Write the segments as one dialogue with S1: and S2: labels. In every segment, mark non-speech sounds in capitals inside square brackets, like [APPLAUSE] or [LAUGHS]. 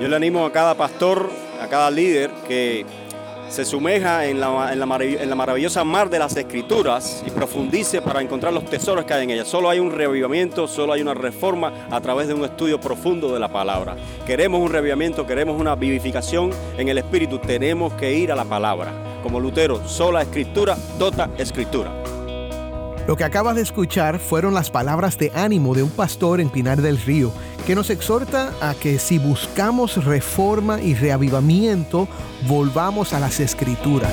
S1: Yo le animo a cada pastor, a cada líder que se sumeja en la, maravillosa mar de las escrituras y profundice para encontrar los tesoros que hay en ellas. Solo hay un revivimiento, solo hay una reforma a través de un estudio profundo de la palabra. Queremos un revivimiento, queremos una vivificación en el espíritu, tenemos que ir a la palabra. Como Lutero, sola escritura, dota escritura.
S2: Lo que acabas de escuchar fueron las palabras de ánimo de un pastor en Pinar del Río, que nos exhorta a que si buscamos reforma y reavivamiento, volvamos a las escrituras.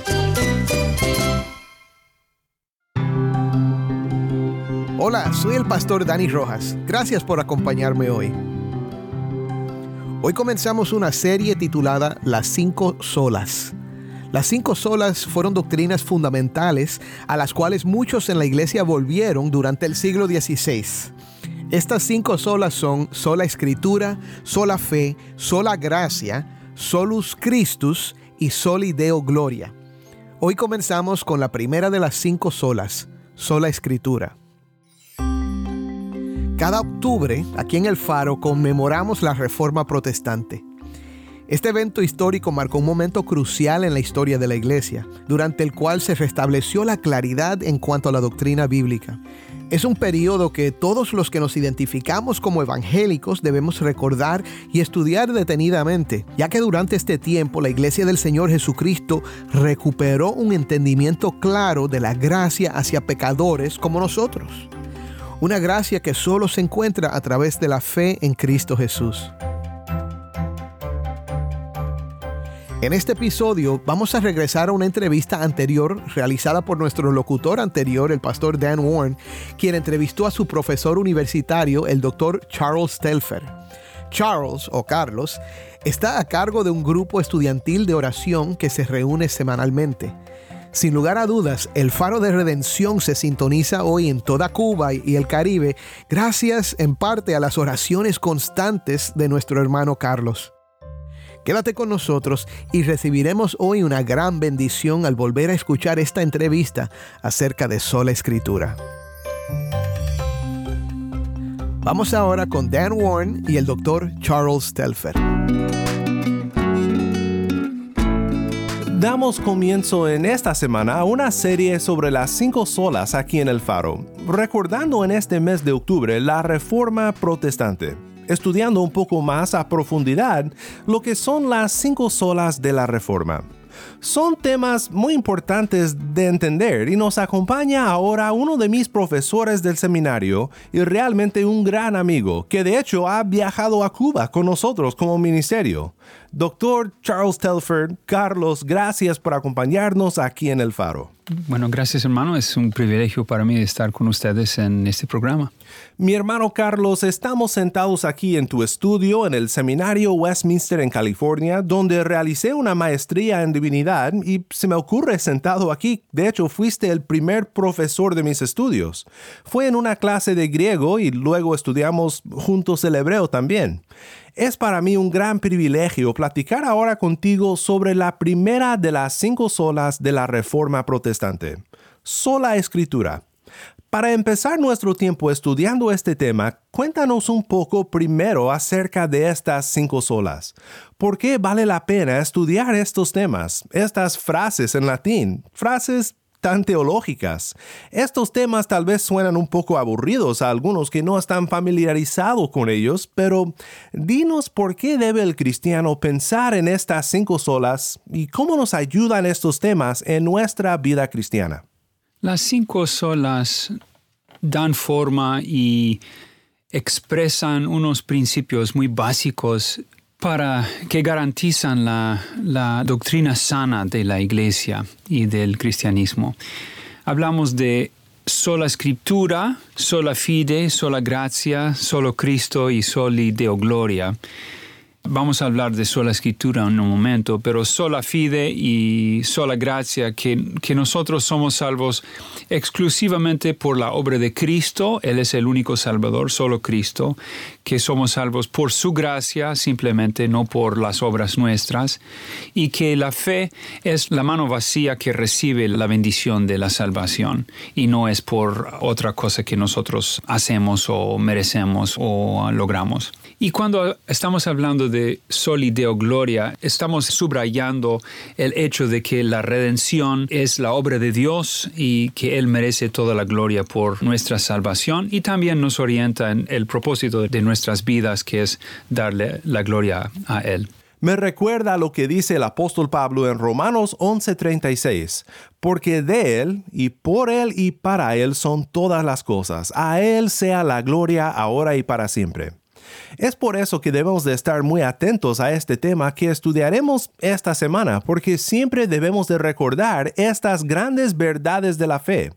S2: Hola, soy el pastor Dani Rojas. Gracias por acompañarme hoy. Hoy comenzamos una serie titulada Las cinco solas. Las cinco solas fueron doctrinas fundamentales a las cuales muchos en la iglesia volvieron durante el siglo XVI. Estas cinco solas son sola escritura, sola fe, sola gracia, solus Christus y soli Deo gloria. Hoy comenzamos con la primera de las cinco solas, sola escritura. Cada octubre, aquí en el Faro, conmemoramos la Reforma Protestante. Este evento histórico marcó un momento crucial en la historia de la Iglesia, durante el cual se restableció la claridad en cuanto a la doctrina bíblica. Es un periodo que todos los que nos identificamos como evangélicos debemos recordar y estudiar detenidamente, ya que durante este tiempo la Iglesia del Señor Jesucristo recuperó un entendimiento claro de la gracia hacia pecadores como nosotros una gracia que solo se encuentra a través de la fe en Cristo Jesús. En este episodio vamos a regresar a una entrevista anterior realizada por nuestro locutor anterior, el pastor Dan Warren, quien entrevistó a su profesor universitario, el doctor Charles Telfer. Charles, o Carlos, está a cargo de un grupo estudiantil de oración que se reúne semanalmente. Sin lugar a dudas, el faro de redención se sintoniza hoy en toda Cuba y el Caribe gracias en parte a las oraciones constantes de nuestro hermano Carlos. Quédate con nosotros y recibiremos hoy una gran bendición al volver a escuchar esta entrevista acerca de sola escritura. Vamos ahora con Dan Warren y el doctor Charles Telfer.
S3: Damos comienzo en esta semana a una serie sobre las cinco solas aquí en el Faro, recordando en este mes de octubre la Reforma Protestante, estudiando un poco más a profundidad lo que son las cinco solas de la Reforma. Son temas muy importantes de entender y nos acompaña ahora uno de mis profesores del seminario y realmente un gran amigo que de hecho ha viajado a Cuba con nosotros como ministerio. Doctor Charles Telford, Carlos, gracias por acompañarnos aquí en El Faro.
S4: Bueno, gracias hermano, es un privilegio para mí estar con ustedes en este programa.
S3: Mi hermano Carlos, estamos sentados aquí en tu estudio en el Seminario Westminster en California, donde realicé una maestría en divinidad y se me ocurre sentado aquí. De hecho, fuiste el primer profesor de mis estudios. Fue en una clase de griego y luego estudiamos juntos el hebreo también. Es para mí un gran privilegio platicar ahora contigo sobre la primera de las cinco solas de la Reforma Protestante, sola escritura. Para empezar nuestro tiempo estudiando este tema, cuéntanos un poco primero acerca de estas cinco solas. ¿Por qué vale la pena estudiar estos temas, estas frases en latín, frases tan teológicas. Estos temas tal vez suenan un poco aburridos a algunos que no están familiarizados con ellos, pero dinos por qué debe el cristiano pensar en estas cinco solas y cómo nos ayudan estos temas en nuestra vida cristiana.
S4: Las cinco solas dan forma y expresan unos principios muy básicos para que garantizan la, doctrina sana de la iglesia y del cristianismo. Hablamos de sola escritura, sola fide, sola gracia, solo Cristo y soli Deo gloria. Vamos a hablar de sola escritura en un momento, pero sola fide y sola gracia, que, que, nosotros somos salvos exclusivamente por la obra de Cristo, Él es el único Salvador, solo Cristo, que somos salvos por su gracia, simplemente no por las obras nuestras, y que la fe es la mano vacía que recibe la bendición de la salvación, y no es por otra cosa que nosotros hacemos o merecemos o logramos. Y cuando estamos hablando de solideo gloria, estamos subrayando el hecho de que la redención es la obra de Dios y que Él merece toda la gloria por nuestra salvación y también nos orienta en el propósito de nuestras vidas, que es darle la gloria a Él.
S3: Me recuerda lo que dice el apóstol Pablo en Romanos 11:36, porque de Él y por Él y para Él son todas las cosas, a Él sea la gloria ahora y para siempre. Es por eso que debemos de estar muy atentos a este tema que estudiaremos esta semana, porque siempre debemos de recordar estas grandes verdades de la fe,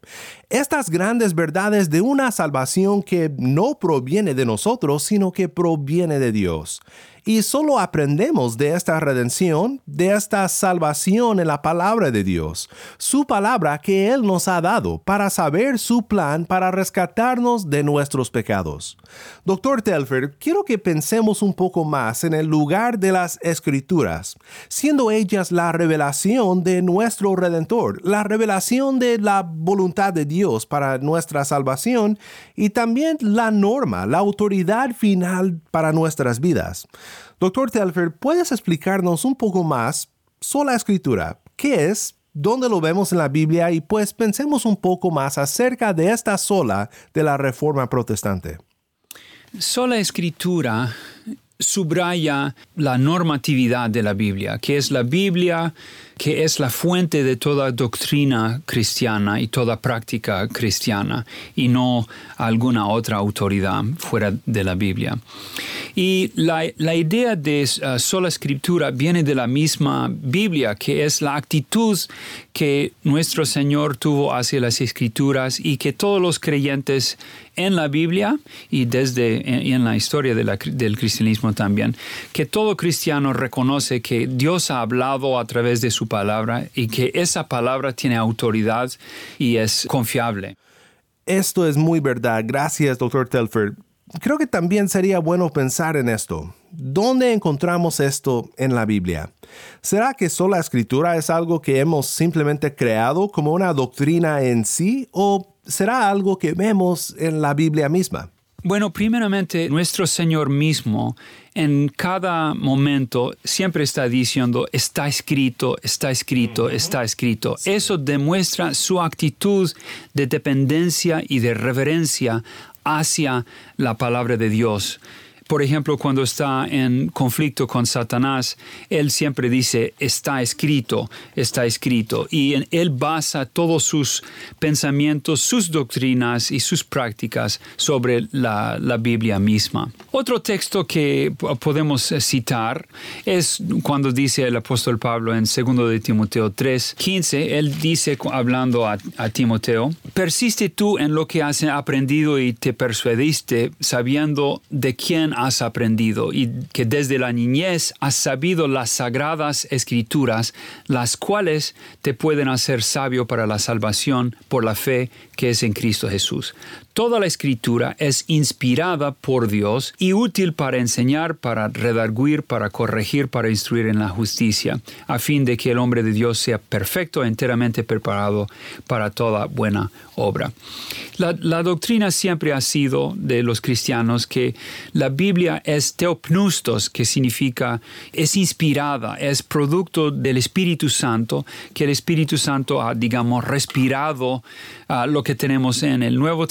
S3: estas grandes verdades de una salvación que no proviene de nosotros, sino que proviene de Dios. Y solo aprendemos de esta redención, de esta salvación en la palabra de Dios, su palabra que Él nos ha dado para saber su plan para rescatarnos de nuestros pecados. Doctor Telfer, quiero que pensemos un poco más en el lugar de las escrituras, siendo ellas la revelación de nuestro Redentor, la revelación de la voluntad de Dios para nuestra salvación y también la norma, la autoridad final para nuestras vidas. Doctor Telfer, ¿puedes explicarnos un poco más sola escritura? ¿Qué es? ¿Dónde lo vemos en la Biblia? Y pues pensemos un poco más acerca de esta sola de la Reforma Protestante.
S4: Sola escritura subraya la normatividad de la Biblia, que es la Biblia que es la fuente de toda doctrina cristiana y toda práctica cristiana, y no alguna otra autoridad fuera de la Biblia. Y la, idea de uh, sola escritura viene de la misma Biblia, que es la actitud que nuestro Señor tuvo hacia las escrituras y que todos los creyentes en la Biblia y desde en, la historia del cristianismo también, que todo cristiano reconoce que Dios ha hablado a través de su palabra y que esa palabra tiene autoridad y es confiable.
S3: Esto es muy verdad. Gracias, doctor Telford. Creo que también sería bueno pensar en esto. ¿Dónde encontramos esto en la Biblia? ¿Será que sola escritura es algo que hemos simplemente creado como una doctrina en sí o será algo que vemos en la Biblia misma?
S4: Bueno, primeramente, nuestro Señor mismo en cada momento siempre está diciendo, está escrito, está escrito, está escrito. Eso demuestra su actitud de dependencia y de reverencia hacia la palabra de Dios. Por ejemplo, cuando está en conflicto con Satanás, él siempre dice, está escrito, está escrito. Y en él basa todos sus pensamientos, sus doctrinas y sus prácticas sobre la, Biblia misma. Otro texto que podemos citar es cuando dice el apóstol Pablo en 2 de Timoteo 3, 15, él dice, hablando a, a Timoteo, persiste tú en lo que has aprendido y te persuadiste, sabiendo de quién has aprendido y que desde la niñez has sabido las sagradas escrituras, las cuales te pueden hacer sabio para la salvación por la fe que es en Cristo Jesús. Toda la escritura es inspirada por Dios y útil para enseñar, para redarguir, para corregir, para instruir en la justicia, a fin de que el hombre de Dios sea perfecto, enteramente preparado para toda buena obra. La, doctrina siempre ha sido de los cristianos que la Biblia es teopnustos, que significa es inspirada, es producto del Espíritu Santo, que el Espíritu Santo ha, digamos, respirado uh, lo que tenemos en el Nuevo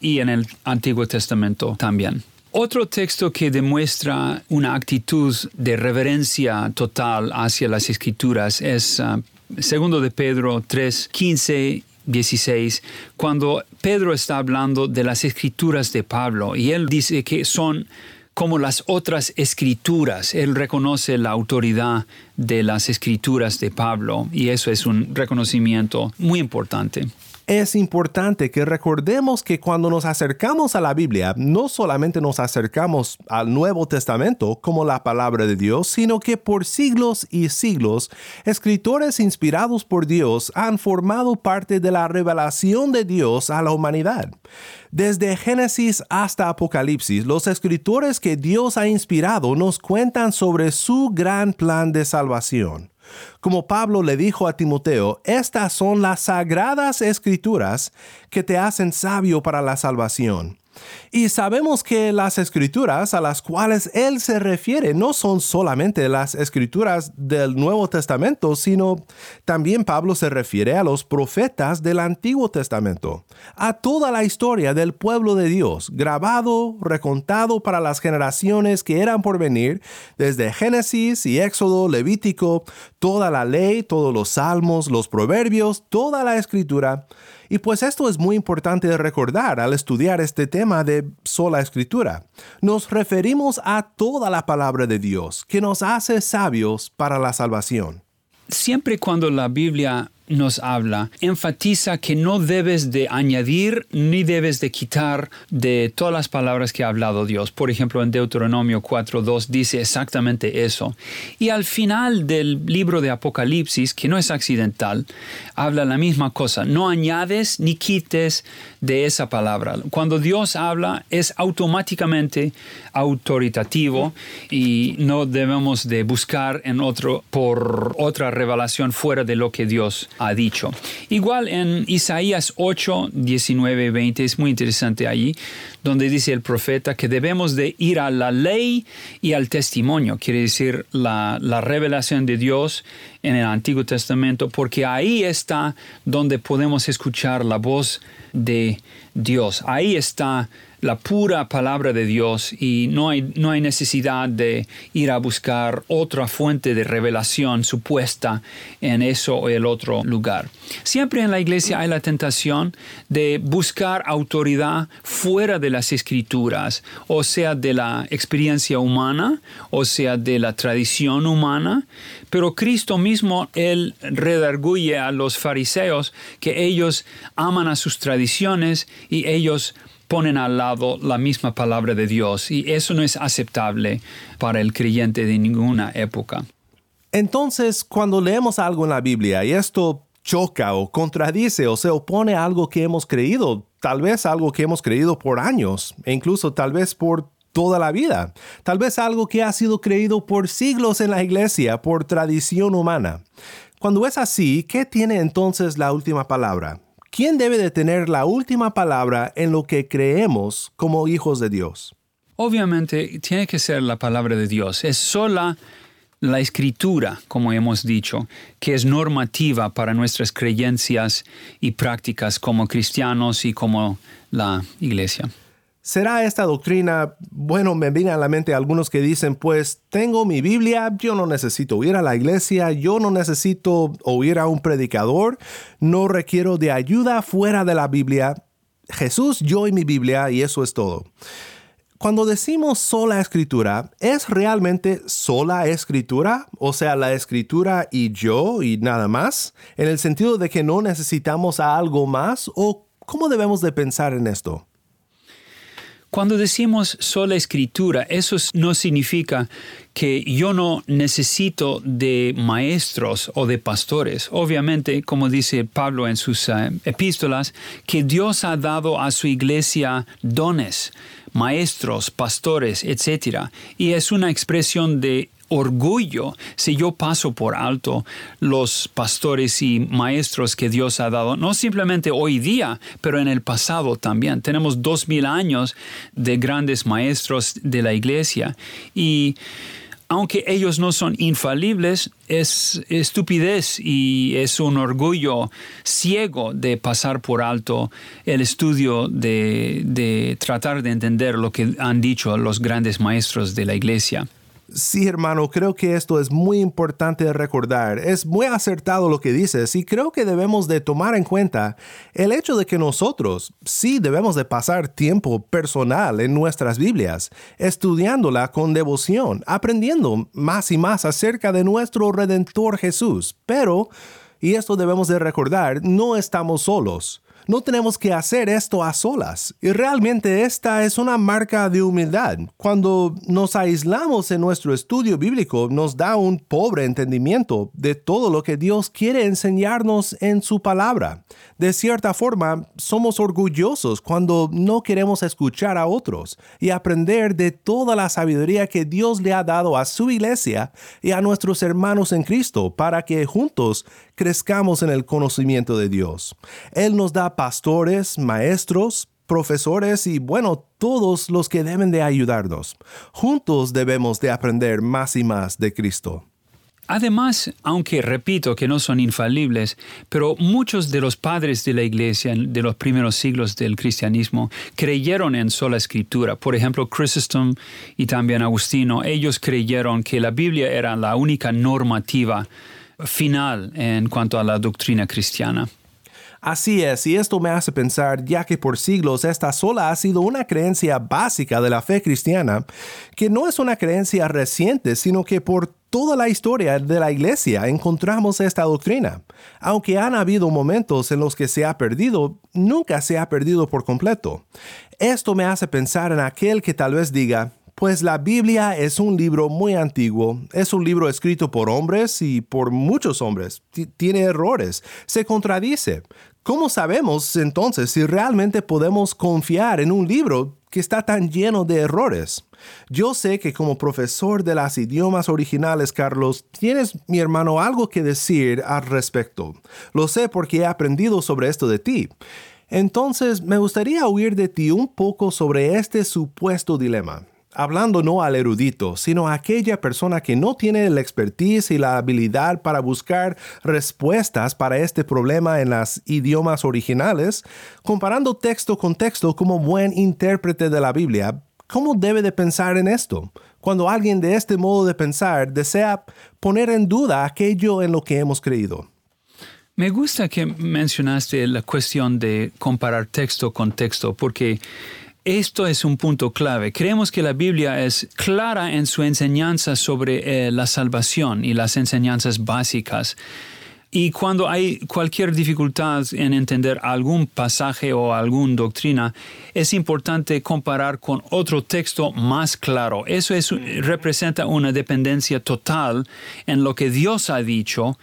S4: Y en el Antiguo Testamento también. Otro texto que demuestra una actitud de reverencia total hacia las escrituras es uh, segundo de Pedro 3, 15 16, cuando Pedro está hablando de las escrituras de Pablo y él dice que son como las otras escrituras. Él reconoce la autoridad de las escrituras de Pablo y eso es un reconocimiento muy importante
S3: es importante que recordemos que cuando nos acercamos a la Biblia, no solamente nos acercamos al Nuevo Testamento como la palabra de Dios, sino que por siglos y siglos, escritores inspirados por Dios han formado parte de la revelación de Dios a la humanidad. Desde Génesis hasta Apocalipsis, los escritores que Dios ha inspirado nos cuentan sobre su gran plan de salvación. Como Pablo le dijo a Timoteo, estas son las sagradas escrituras que te hacen sabio para la salvación. Y sabemos que las escrituras a las cuales él se refiere no son solamente las escrituras del Nuevo Testamento, sino también Pablo se refiere a los profetas del Antiguo Testamento, a toda la historia del pueblo de Dios, grabado, recontado para las generaciones que eran por venir, desde Génesis y Éxodo, Levítico, toda la ley, todos los salmos, los proverbios, toda la escritura y pues esto es muy importante recordar al estudiar este tema de sola escritura. Nos referimos a toda la palabra de Dios que nos hace sabios para la salvación.
S4: Siempre cuando la Biblia nos habla, enfatiza que no debes de añadir ni debes de quitar de todas las palabras que ha hablado Dios. Por ejemplo, en Deuteronomio 4.2 dice exactamente eso. Y al final del libro de Apocalipsis, que no es accidental, habla la misma cosa. No añades ni quites de esa palabra. Cuando Dios habla es automáticamente autoritativo y no debemos de buscar en otro por otra revelación fuera de lo que Dios ha dicho. Igual en Isaías 8, 19, 20 es muy interesante allí, donde dice el profeta que debemos de ir a la ley y al testimonio, quiere decir la, la revelación de Dios en el Antiguo Testamento, porque ahí está donde podemos escuchar la voz de Dios. Ahí está la pura palabra de Dios y no hay, no hay necesidad de ir a buscar otra fuente de revelación supuesta en eso o el otro lugar. Siempre en la iglesia hay la tentación de buscar autoridad fuera de las escrituras, o sea, de la experiencia humana, o sea, de la tradición humana, pero Cristo mismo, Él redarguye a los fariseos que ellos aman a sus tradiciones y ellos ponen al lado la misma palabra de Dios y eso no es aceptable para el creyente de ninguna época.
S3: Entonces, cuando leemos algo en la Biblia y esto choca o contradice o se opone a algo que hemos creído, tal vez algo que hemos creído por años e incluso tal vez por toda la vida, tal vez algo que ha sido creído por siglos en la iglesia por tradición humana. Cuando es así, ¿qué tiene entonces la última palabra? ¿Quién debe de tener la última palabra en lo que creemos como hijos de Dios?
S4: Obviamente tiene que ser la palabra de Dios. Es sola la escritura, como hemos dicho, que es normativa para nuestras creencias y prácticas como cristianos y como la iglesia.
S3: ¿Será esta doctrina, bueno, me viene a la mente algunos que dicen, pues tengo mi Biblia, yo no necesito ir a la iglesia, yo no necesito oír a un predicador, no requiero de ayuda fuera de la Biblia, Jesús, yo y mi Biblia, y eso es todo. Cuando decimos sola escritura, ¿es realmente sola escritura? O sea, la escritura y yo y nada más, en el sentido de que no necesitamos a algo más, o cómo debemos de pensar en esto?
S4: Cuando decimos sola escritura, eso no significa que yo no necesito de maestros o de pastores. Obviamente, como dice Pablo en sus eh, epístolas, que Dios ha dado a su iglesia dones, maestros, pastores, etc. Y es una expresión de orgullo si yo paso por alto los pastores y maestros que Dios ha dado, no simplemente hoy día, pero en el pasado también. Tenemos dos mil años de grandes maestros de la iglesia y aunque ellos no son infalibles, es estupidez y es un orgullo ciego de pasar por alto el estudio de, de tratar de entender lo que han dicho los grandes maestros de la iglesia.
S3: Sí, hermano, creo que esto es muy importante recordar. Es muy acertado lo que dices y creo que debemos de tomar en cuenta el hecho de que nosotros sí debemos de pasar tiempo personal en nuestras Biblias, estudiándola con devoción, aprendiendo más y más acerca de nuestro Redentor Jesús. Pero, y esto debemos de recordar, no estamos solos. No tenemos que hacer esto a solas. Y realmente esta es una marca de humildad. Cuando nos aislamos en nuestro estudio bíblico, nos da un pobre entendimiento de todo lo que Dios quiere enseñarnos en su palabra. De cierta forma, somos orgullosos cuando no queremos escuchar a otros y aprender de toda la sabiduría que Dios le ha dado a su iglesia y a nuestros hermanos en Cristo para que juntos crezcamos en el conocimiento de Dios. Él nos da pastores, maestros, profesores y bueno, todos los que deben de ayudarnos. Juntos debemos de aprender más y más de Cristo.
S4: Además, aunque repito que no son infalibles, pero muchos de los padres de la iglesia de los primeros siglos del cristianismo creyeron en sola escritura. Por ejemplo, Chrysostom y también Agustino, ellos creyeron que la Biblia era la única normativa final en cuanto a la doctrina cristiana.
S3: Así es, y esto me hace pensar, ya que por siglos esta sola ha sido una creencia básica de la fe cristiana, que no es una creencia reciente, sino que por toda la historia de la iglesia encontramos esta doctrina. Aunque han habido momentos en los que se ha perdido, nunca se ha perdido por completo. Esto me hace pensar en aquel que tal vez diga, pues la Biblia es un libro muy antiguo, es un libro escrito por hombres y por muchos hombres, tiene errores, se contradice. ¿Cómo sabemos entonces si realmente podemos confiar en un libro que está tan lleno de errores? Yo sé que como profesor de las idiomas originales, Carlos, tienes, mi hermano, algo que decir al respecto. Lo sé porque he aprendido sobre esto de ti. Entonces, me gustaría oír de ti un poco sobre este supuesto dilema hablando no al erudito, sino a aquella persona que no tiene la expertise y la habilidad para buscar respuestas para este problema en los idiomas originales, comparando texto con texto como buen intérprete de la Biblia, ¿cómo debe de pensar en esto? Cuando alguien de este modo de pensar desea poner en duda aquello en lo que hemos creído.
S4: Me gusta que mencionaste la cuestión de comparar texto con texto, porque esto es un punto clave. Creemos que la Biblia es clara en su enseñanza sobre eh, la salvación y las enseñanzas básicas. Y cuando hay cualquier dificultad en entender algún pasaje o alguna doctrina, es importante comparar con otro texto más claro. Eso representa una dependencia total en lo que Dios ha dicho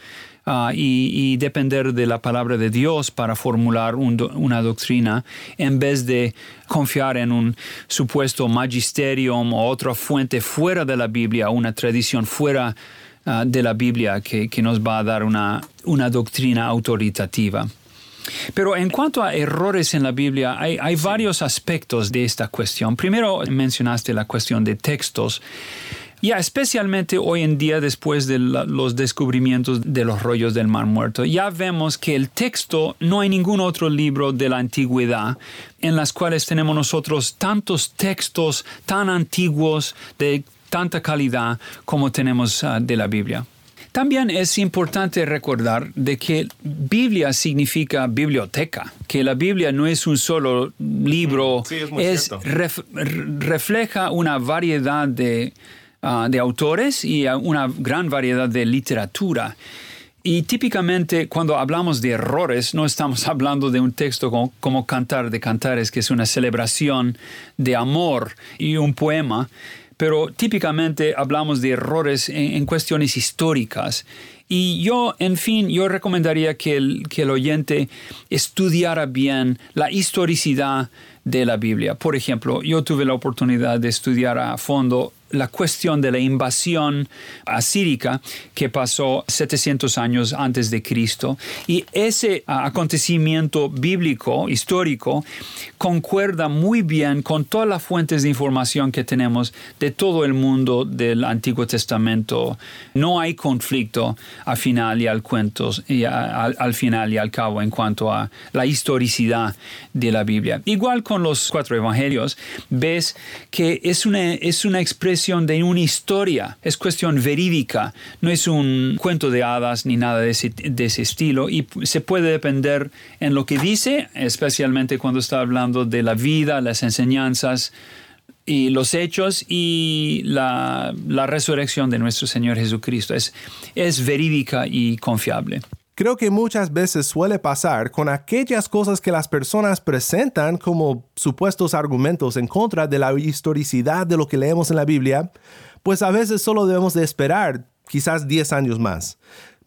S4: Ah, y, depender de la palabra de Dios para formular una doctrina en vez de confiar en un supuesto magisterium o otra fuente fuera de la Biblia, una tradición fuera ah, de la Biblia que, nos va a dar una, una doctrina autoritativa. Pero en cuanto a errores en la Biblia, hay, hay, varios aspectos de esta cuestión. Primero mencionaste la cuestión de textos. Ya, especialmente hoy en día después de los descubrimientos de los rollos del Mar Muerto, ya vemos que el texto no hay ningún otro libro de la antigüedad en las cuales tenemos nosotros tantos textos tan antiguos de tanta calidad como tenemos ah, de la Biblia. También es importante recordar de que Biblia significa biblioteca, que la Biblia no es un solo libro,
S3: es,
S4: refleja una variedad de, Ah, de autores y una gran variedad de literatura. Y típicamente cuando hablamos de errores, no estamos [LAUGHS] hablando de un texto como, Cantar de Cantares, que es una celebración de amor y un poema, pero típicamente hablamos de errores en, cuestiones históricas. Y yo, en fin, yo recomendaría que el, que el oyente estudiara bien la historicidad de la Biblia. Por ejemplo, yo tuve la oportunidad de estudiar a fondo la cuestión de la invasión asírica que pasó 700 años antes de Cristo y ese acontecimiento bíblico histórico concuerda muy bien con todas las fuentes de información que tenemos de todo el mundo del Antiguo Testamento. No hay conflicto al final y al cuento y al final y al cabo en cuanto a la historicidad de la Biblia. Igual con los cuatro evangelios, ves que es una, es una expresión de una historia, es cuestión verídica, no es un cuento de hadas ni nada de ese, de ese estilo y se puede depender en lo que dice, especialmente cuando está hablando de la vida, las enseñanzas, y los hechos y la, la, resurrección de nuestro Señor Jesucristo. Es, es verídica y confiable.
S3: Creo que muchas veces suele pasar con aquellas cosas que las personas presentan como supuestos argumentos en contra de la historicidad de lo que leemos en la Biblia, pues a veces solo debemos de esperar quizás 10 años más.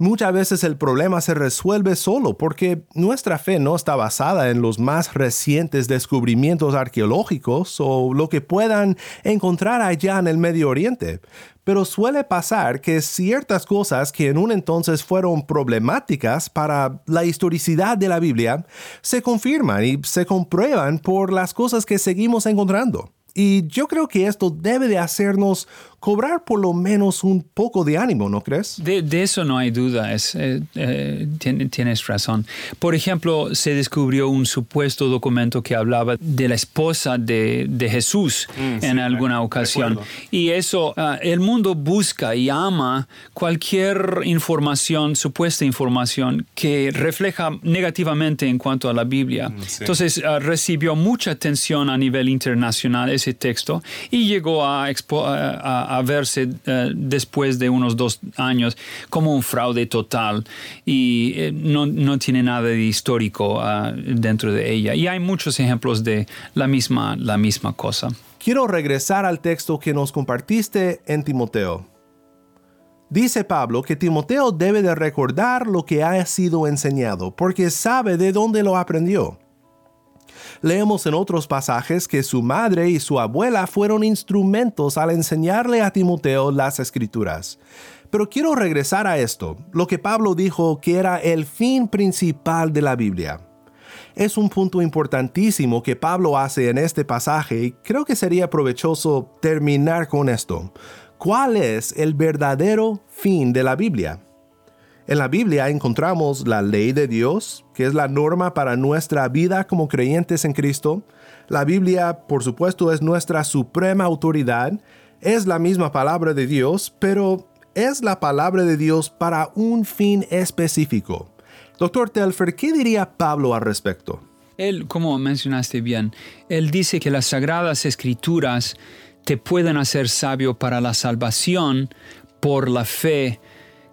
S3: Muchas veces el problema se resuelve solo porque nuestra fe no está basada en los más recientes descubrimientos arqueológicos o lo que puedan encontrar allá en el Medio Oriente. Pero suele pasar que ciertas cosas que en un entonces fueron problemáticas para la historicidad de la Biblia se confirman y se comprueban por las cosas que seguimos encontrando. Y yo creo que esto debe de hacernos cobrar por lo menos un poco de ánimo, ¿no crees?
S4: De, eso no hay duda, es, eh, eh, tienes razón. Por ejemplo, se descubrió un supuesto documento que hablaba de la esposa de, Jesús mm, en alguna ocasión. Y eso, ah, el mundo busca y ama cualquier información, supuesta información, que refleja negativamente en cuanto a la Biblia. Mm, Entonces, ah, recibió mucha atención a nivel internacional ese texto y llegó a, a a verse eh, después de unos dos años como un fraude total y eh, no, no, tiene nada de histórico ah, dentro de ella. Y hay muchos ejemplos de la misma, la misma cosa.
S3: Quiero regresar al texto que nos compartiste en Timoteo. Dice Pablo que Timoteo debe de recordar lo que ha sido enseñado, porque sabe de dónde lo aprendió. Leemos en otros pasajes que su madre y su abuela fueron instrumentos al enseñarle a Timoteo las escrituras. Pero quiero regresar a esto, lo que Pablo dijo que era el fin principal de la Biblia. Es un punto importantísimo que Pablo hace en este pasaje y creo que sería provechoso terminar con esto. ¿Cuál es el verdadero fin de la Biblia? En la Biblia encontramos la ley de Dios, que es la norma para nuestra vida como creyentes en Cristo. La Biblia, por supuesto, es nuestra suprema autoridad, es la misma palabra de Dios, pero es la palabra de Dios para un fin específico. Doctor Telfer, ¿qué diría Pablo al respecto?
S4: Él, como mencionaste bien, él dice que las sagradas escrituras te pueden hacer sabio para la salvación por la fe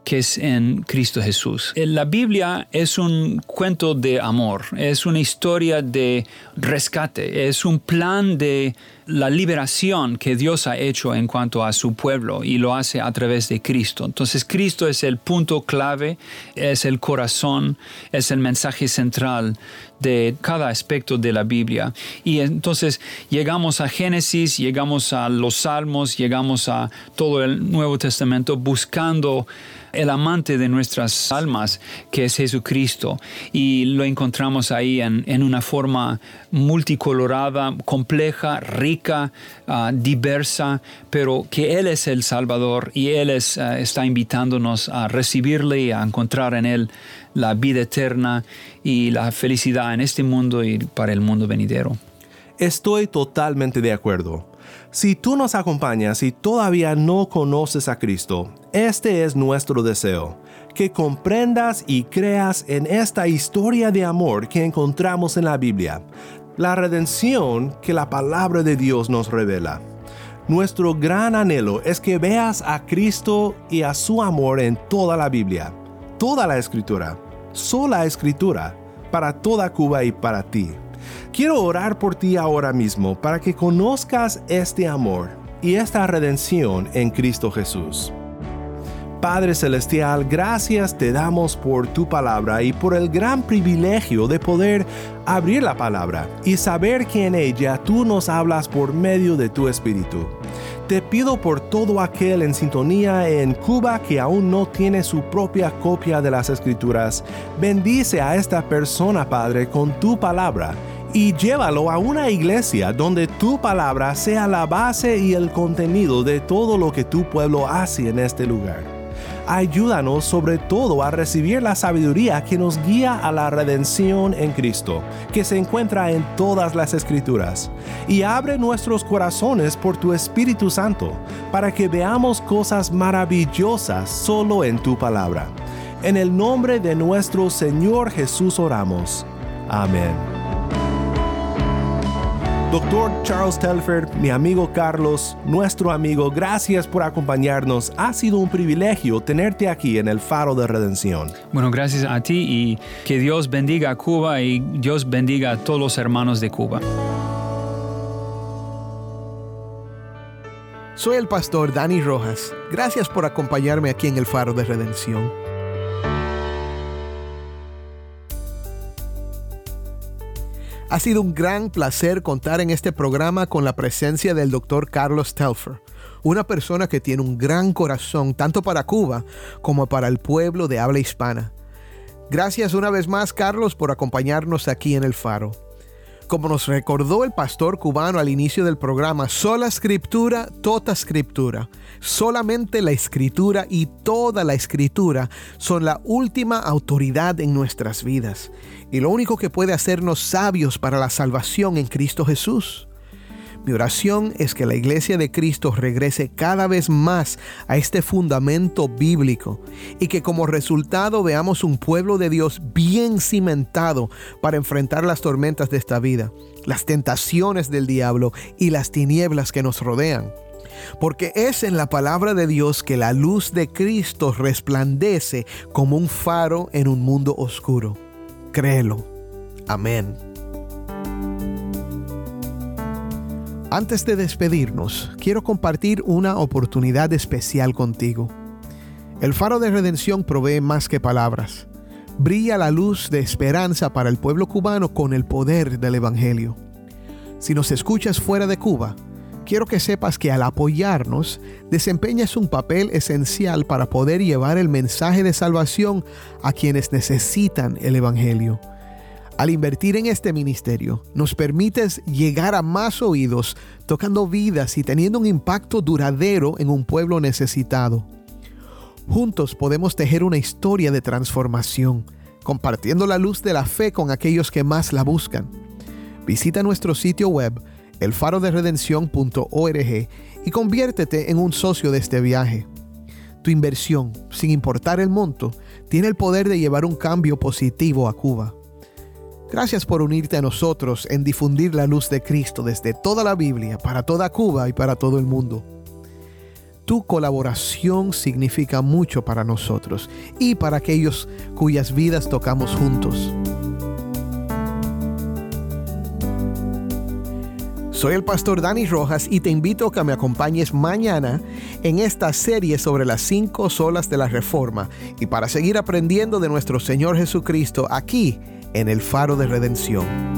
S4: que es en Cristo Jesús. Eh, la Biblia es un cuento de amor, es una historia de rescate, es un plan de la liberación que Dios ha hecho en cuanto a su pueblo y lo hace a través de Cristo. Entonces Cristo es el punto clave, es el corazón, es el mensaje central de cada aspecto de la Biblia. Y entonces llegamos a Génesis, llegamos a los Salmos, llegamos a todo el Nuevo Testamento buscando el amante de nuestras almas, que es Jesucristo. Y lo encontramos ahí en, en una forma multicolorada, compleja, rica, ah, diversa, pero que Él es el Salvador y Él es, ah, está invitándonos a recibirle y a encontrar en Él la vida eterna y la felicidad en este mundo y para el mundo venidero.
S3: Estoy totalmente de acuerdo. Si tú nos acompañas y todavía no conoces a Cristo, este es nuestro deseo, que comprendas y creas en esta historia de amor que encontramos en la Biblia, la redención que la palabra de Dios nos revela. Nuestro gran anhelo es que veas a Cristo y a su amor en toda la Biblia, toda la escritura, sola escritura, para toda Cuba y para ti. Quiero orar por ti ahora mismo para que conozcas este amor y esta redención en Cristo Jesús. Padre Celestial, gracias te damos por tu palabra y por el gran privilegio de poder abrir la palabra y saber que en ella tú nos hablas por medio de tu Espíritu. Te pido por todo aquel en sintonía en Cuba que aún no tiene su propia copia de las Escrituras. Bendice a esta persona, Padre, con tu palabra y llévalo a una iglesia donde tu palabra sea la base y el contenido de todo lo que tu pueblo hace en este lugar. Ayúdanos sobre todo a recibir la sabiduría que nos guía a la redención en Cristo, que se encuentra en todas las escrituras. Y abre nuestros corazones por tu Espíritu Santo, para que veamos cosas maravillosas solo en tu palabra. En el nombre de nuestro Señor Jesús oramos. Amén. Doctor Charles Telford, mi amigo Carlos, nuestro amigo, gracias por acompañarnos. Ha sido un privilegio tenerte aquí en el Faro de Redención.
S4: Bueno, gracias a ti y que Dios bendiga a Cuba y Dios bendiga a todos los hermanos de Cuba.
S2: Soy el pastor Dani Rojas. Gracias por acompañarme aquí en el Faro de Redención. Ha sido un gran placer contar en este programa con la presencia del doctor Carlos Telfer, una persona que tiene un gran corazón tanto para Cuba como para el pueblo de habla hispana. Gracias una vez más, Carlos, por acompañarnos aquí en el Faro. Como nos recordó el pastor cubano al inicio del programa, sola escritura, toda escritura. Solamente la escritura y toda la escritura son la última autoridad en nuestras vidas y lo único que puede hacernos sabios para la salvación en Cristo Jesús. Mi oración es que la iglesia de Cristo regrese cada vez más a este fundamento bíblico y que como resultado veamos un pueblo de Dios bien cimentado para enfrentar las tormentas de esta vida, las tentaciones del diablo y las tinieblas que nos rodean. Porque es en la palabra de Dios que la luz de Cristo resplandece como un faro en un mundo oscuro. Créelo. Amén. Antes de despedirnos, quiero compartir una oportunidad especial contigo. El faro de redención provee más que palabras. Brilla la luz de esperanza para el pueblo cubano con el poder del Evangelio. Si nos escuchas fuera de Cuba, quiero que sepas que al apoyarnos, desempeñas un papel esencial para poder llevar el mensaje de salvación a quienes necesitan el Evangelio. Al invertir en este ministerio, nos permites llegar a más oídos, tocando vidas y teniendo un impacto duradero en un pueblo necesitado. Juntos podemos tejer una historia de transformación, compartiendo la luz de la fe con aquellos que más la buscan. Visita nuestro sitio web elfaroderedención.org y conviértete en un socio de este viaje. Tu inversión, sin importar el monto, tiene el poder de llevar un cambio positivo a Cuba. Gracias por unirte a nosotros en difundir la luz de Cristo desde toda la Biblia, para toda Cuba y para todo el mundo. Tu colaboración significa mucho para nosotros y para aquellos cuyas vidas tocamos juntos. Soy el pastor Dani Rojas y te invito a que me acompañes mañana en esta serie sobre las cinco solas de la Reforma y para seguir aprendiendo de nuestro Señor Jesucristo aquí en el Faro de Redención.